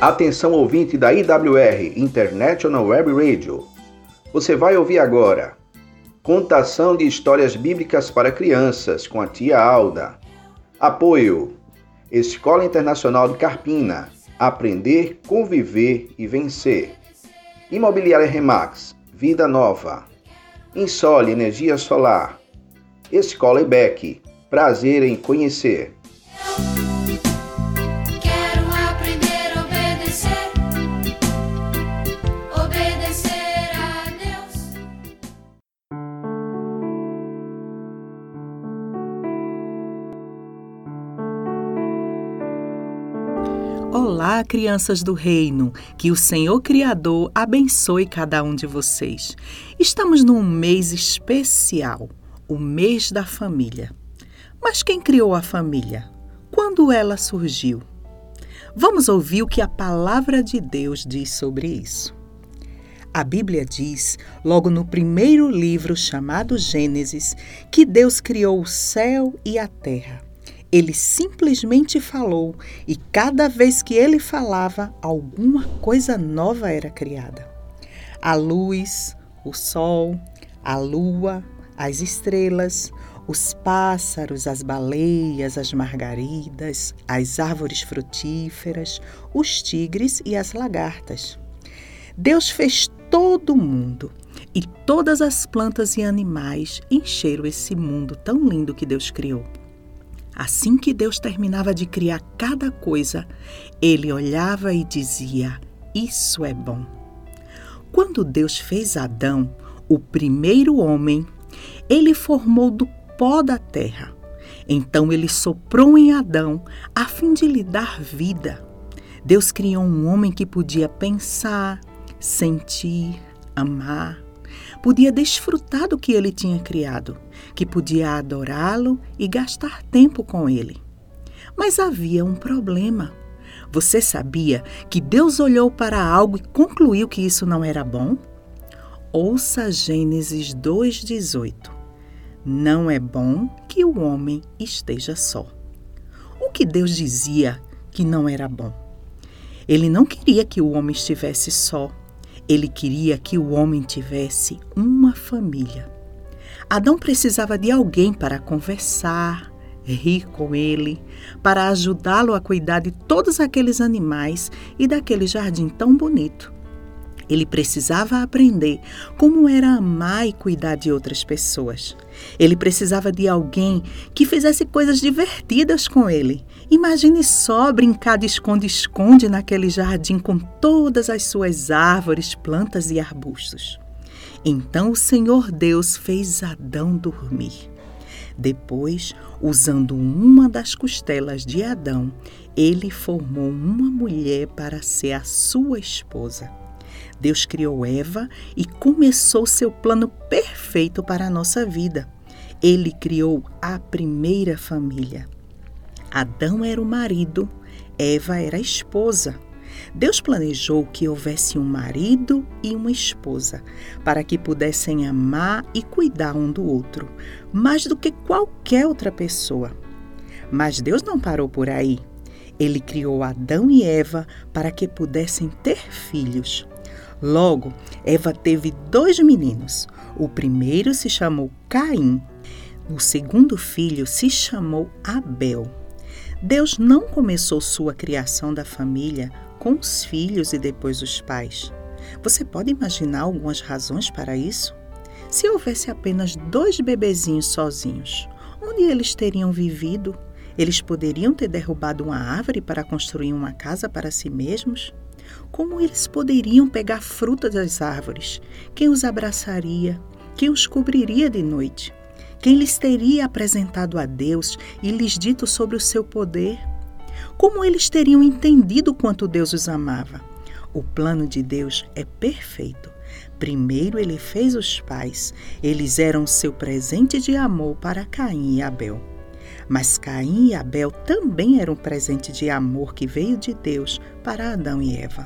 Atenção ouvinte da IWR, International Web Radio. Você vai ouvir agora Contação de histórias bíblicas para crianças com a tia Alda. Apoio Escola Internacional de Carpina. Aprender, conviver e vencer. Imobiliária Remax. Vida Nova. Insole Energia Solar. Escola IBEC. Prazer em conhecer. Olá, crianças do reino, que o Senhor Criador abençoe cada um de vocês. Estamos num mês especial, o mês da família. Mas quem criou a família? Quando ela surgiu? Vamos ouvir o que a palavra de Deus diz sobre isso. A Bíblia diz, logo no primeiro livro chamado Gênesis, que Deus criou o céu e a terra. Ele simplesmente falou e cada vez que ele falava, alguma coisa nova era criada. A luz, o sol, a lua, as estrelas, os pássaros, as baleias, as margaridas, as árvores frutíferas, os tigres e as lagartas. Deus fez todo o mundo e todas as plantas e animais encheram esse mundo tão lindo que Deus criou. Assim que Deus terminava de criar cada coisa, ele olhava e dizia: Isso é bom. Quando Deus fez Adão, o primeiro homem, ele formou do pó da terra. Então ele soprou em Adão a fim de lhe dar vida. Deus criou um homem que podia pensar, sentir, amar, podia desfrutar do que ele tinha criado, que podia adorá-lo e gastar tempo com ele. Mas havia um problema. Você sabia que Deus olhou para algo e concluiu que isso não era bom? Ouça Gênesis 2,18. Não é bom que o homem esteja só. O que Deus dizia que não era bom? Ele não queria que o homem estivesse só. Ele queria que o homem tivesse uma família. Adão precisava de alguém para conversar, rir com ele, para ajudá-lo a cuidar de todos aqueles animais e daquele jardim tão bonito. Ele precisava aprender como era amar e cuidar de outras pessoas. Ele precisava de alguém que fizesse coisas divertidas com ele. Imagine só brincar de esconde-esconde naquele jardim com todas as suas árvores, plantas e arbustos. Então o Senhor Deus fez Adão dormir. Depois, usando uma das costelas de Adão, ele formou uma mulher para ser a sua esposa. Deus criou Eva e começou seu plano perfeito para a nossa vida. Ele criou a primeira família. Adão era o marido, Eva era a esposa. Deus planejou que houvesse um marido e uma esposa, para que pudessem amar e cuidar um do outro, mais do que qualquer outra pessoa. Mas Deus não parou por aí. Ele criou Adão e Eva para que pudessem ter filhos. Logo, Eva teve dois meninos. O primeiro se chamou Caim. O segundo filho se chamou Abel. Deus não começou sua criação da família com os filhos e depois os pais. Você pode imaginar algumas razões para isso? Se houvesse apenas dois bebezinhos sozinhos, onde eles teriam vivido? Eles poderiam ter derrubado uma árvore para construir uma casa para si mesmos? Como eles poderiam pegar fruta das árvores? Quem os abraçaria? Quem os cobriria de noite? Quem lhes teria apresentado a Deus e lhes dito sobre o seu poder? Como eles teriam entendido quanto Deus os amava? O plano de Deus é perfeito. Primeiro ele fez os pais, eles eram seu presente de amor para Caim e Abel. Mas Caim e Abel também eram um presente de amor que veio de Deus para Adão e Eva.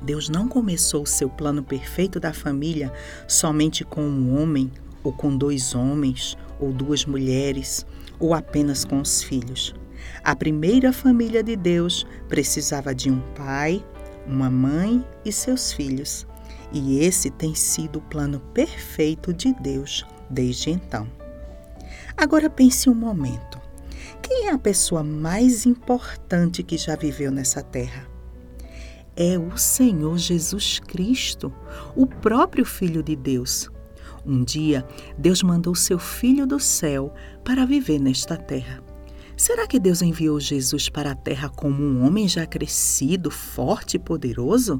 Deus não começou o seu plano perfeito da família somente com um homem, ou com dois homens, ou duas mulheres, ou apenas com os filhos. A primeira família de Deus precisava de um pai, uma mãe e seus filhos. E esse tem sido o plano perfeito de Deus desde então. Agora pense um momento. Quem é a pessoa mais importante que já viveu nessa terra? É o Senhor Jesus Cristo, o próprio Filho de Deus. Um dia, Deus mandou seu Filho do céu para viver nesta terra. Será que Deus enviou Jesus para a terra como um homem já crescido, forte e poderoso?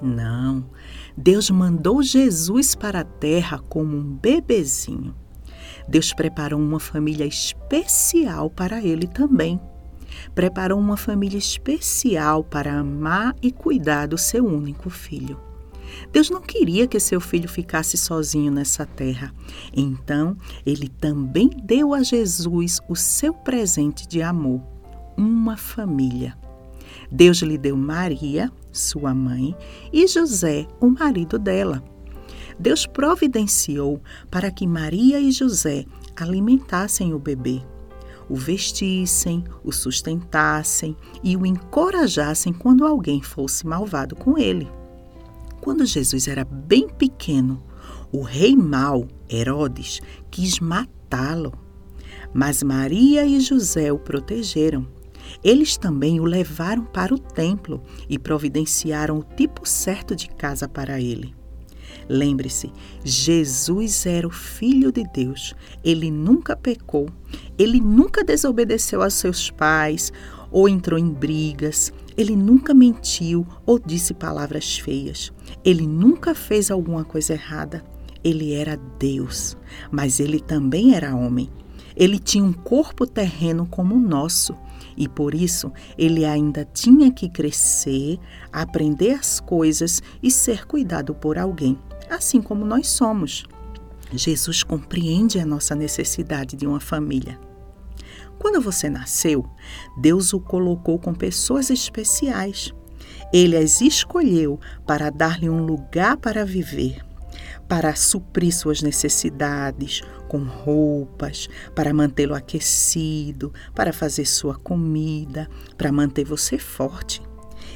Não. Deus mandou Jesus para a terra como um bebezinho. Deus preparou uma família especial para ele também. Preparou uma família especial para amar e cuidar do seu único filho. Deus não queria que seu filho ficasse sozinho nessa terra. Então, ele também deu a Jesus o seu presente de amor, uma família. Deus lhe deu Maria, sua mãe, e José, o marido dela. Deus providenciou para que Maria e José alimentassem o bebê, o vestissem, o sustentassem e o encorajassem quando alguém fosse malvado com ele. Quando Jesus era bem pequeno, o rei mau, Herodes, quis matá-lo. Mas Maria e José o protegeram. Eles também o levaram para o templo e providenciaram o tipo certo de casa para ele. Lembre-se, Jesus era o Filho de Deus. Ele nunca pecou, ele nunca desobedeceu aos seus pais ou entrou em brigas, ele nunca mentiu ou disse palavras feias. Ele nunca fez alguma coisa errada. Ele era Deus, mas ele também era homem. Ele tinha um corpo terreno como o nosso e por isso ele ainda tinha que crescer, aprender as coisas e ser cuidado por alguém, assim como nós somos. Jesus compreende a nossa necessidade de uma família. Quando você nasceu, Deus o colocou com pessoas especiais. Ele as escolheu para dar-lhe um lugar para viver, para suprir suas necessidades com roupas, para mantê-lo aquecido, para fazer sua comida, para manter você forte.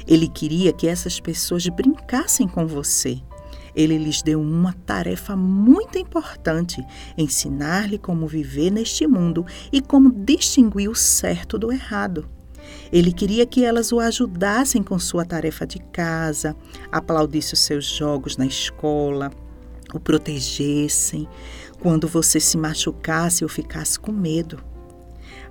Ele queria que essas pessoas brincassem com você ele lhes deu uma tarefa muito importante: ensinar-lhe como viver neste mundo e como distinguir o certo do errado. Ele queria que elas o ajudassem com sua tarefa de casa, aplaudissem os seus jogos na escola, o protegessem quando você se machucasse ou ficasse com medo.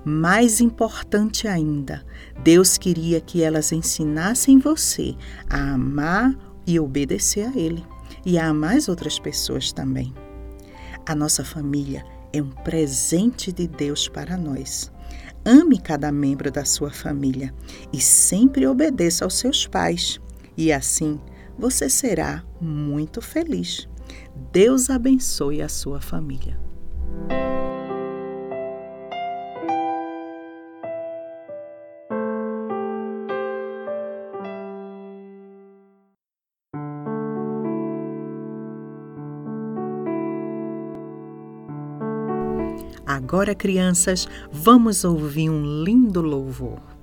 Mais importante ainda, Deus queria que elas ensinassem você a amar e obedecer a Ele e a mais outras pessoas também. A nossa família é um presente de Deus para nós. Ame cada membro da sua família e sempre obedeça aos seus pais, e assim você será muito feliz. Deus abençoe a sua família. Agora, crianças, vamos ouvir um lindo louvor.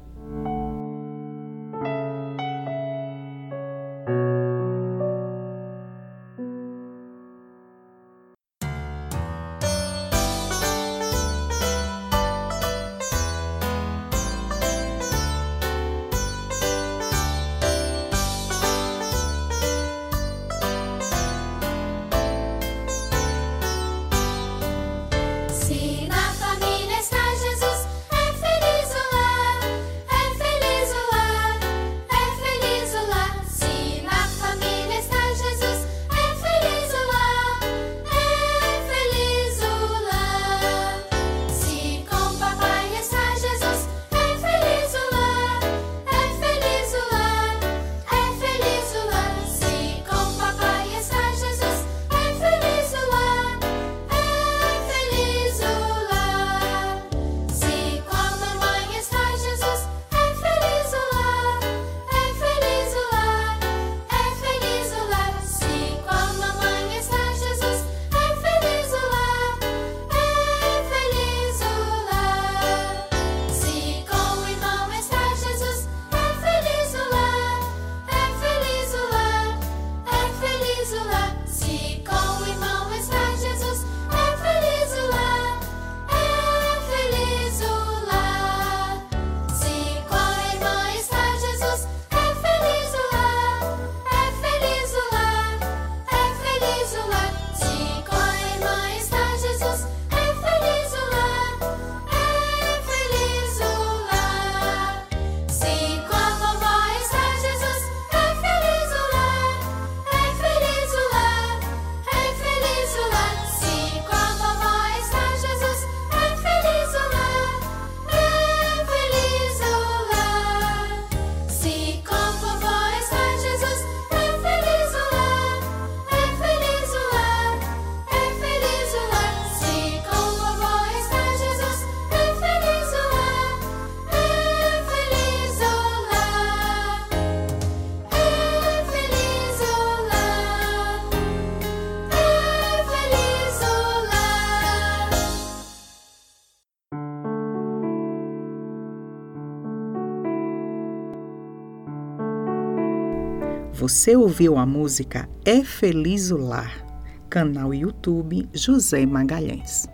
Você ouviu a música É Feliz o Lar, canal YouTube José Magalhães.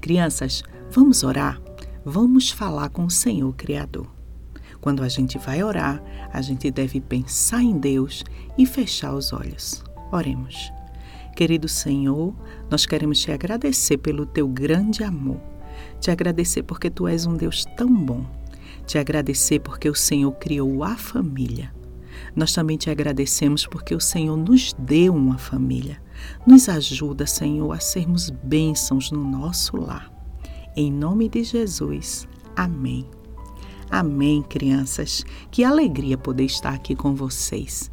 Crianças, vamos orar? Vamos falar com o Senhor Criador. Quando a gente vai orar, a gente deve pensar em Deus e fechar os olhos. Oremos. Querido Senhor, nós queremos te agradecer pelo teu grande amor. Te agradecer porque tu és um Deus tão bom. Te agradecer porque o Senhor criou a família. Nós também te agradecemos porque o Senhor nos deu uma família. Nos ajuda, Senhor, a sermos bênçãos no nosso lar. Em nome de Jesus. Amém. Amém, crianças. Que alegria poder estar aqui com vocês.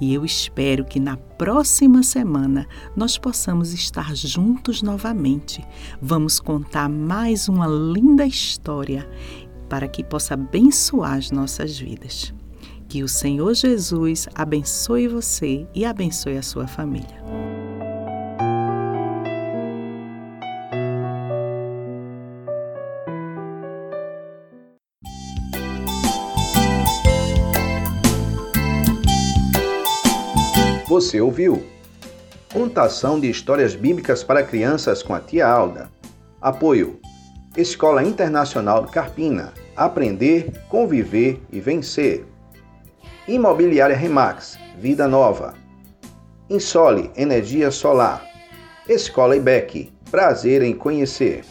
E eu espero que na próxima semana nós possamos estar juntos novamente. Vamos contar mais uma linda história para que possa abençoar as nossas vidas. Que o Senhor Jesus abençoe você e abençoe a sua família. Você ouviu? Contação de histórias bíblicas para crianças com a tia Alda. Apoio: Escola Internacional Carpina. Aprender, conviver e vencer. Imobiliária Remax, Vida Nova. Insole Energia Solar. Escola IBEC, prazer em conhecer.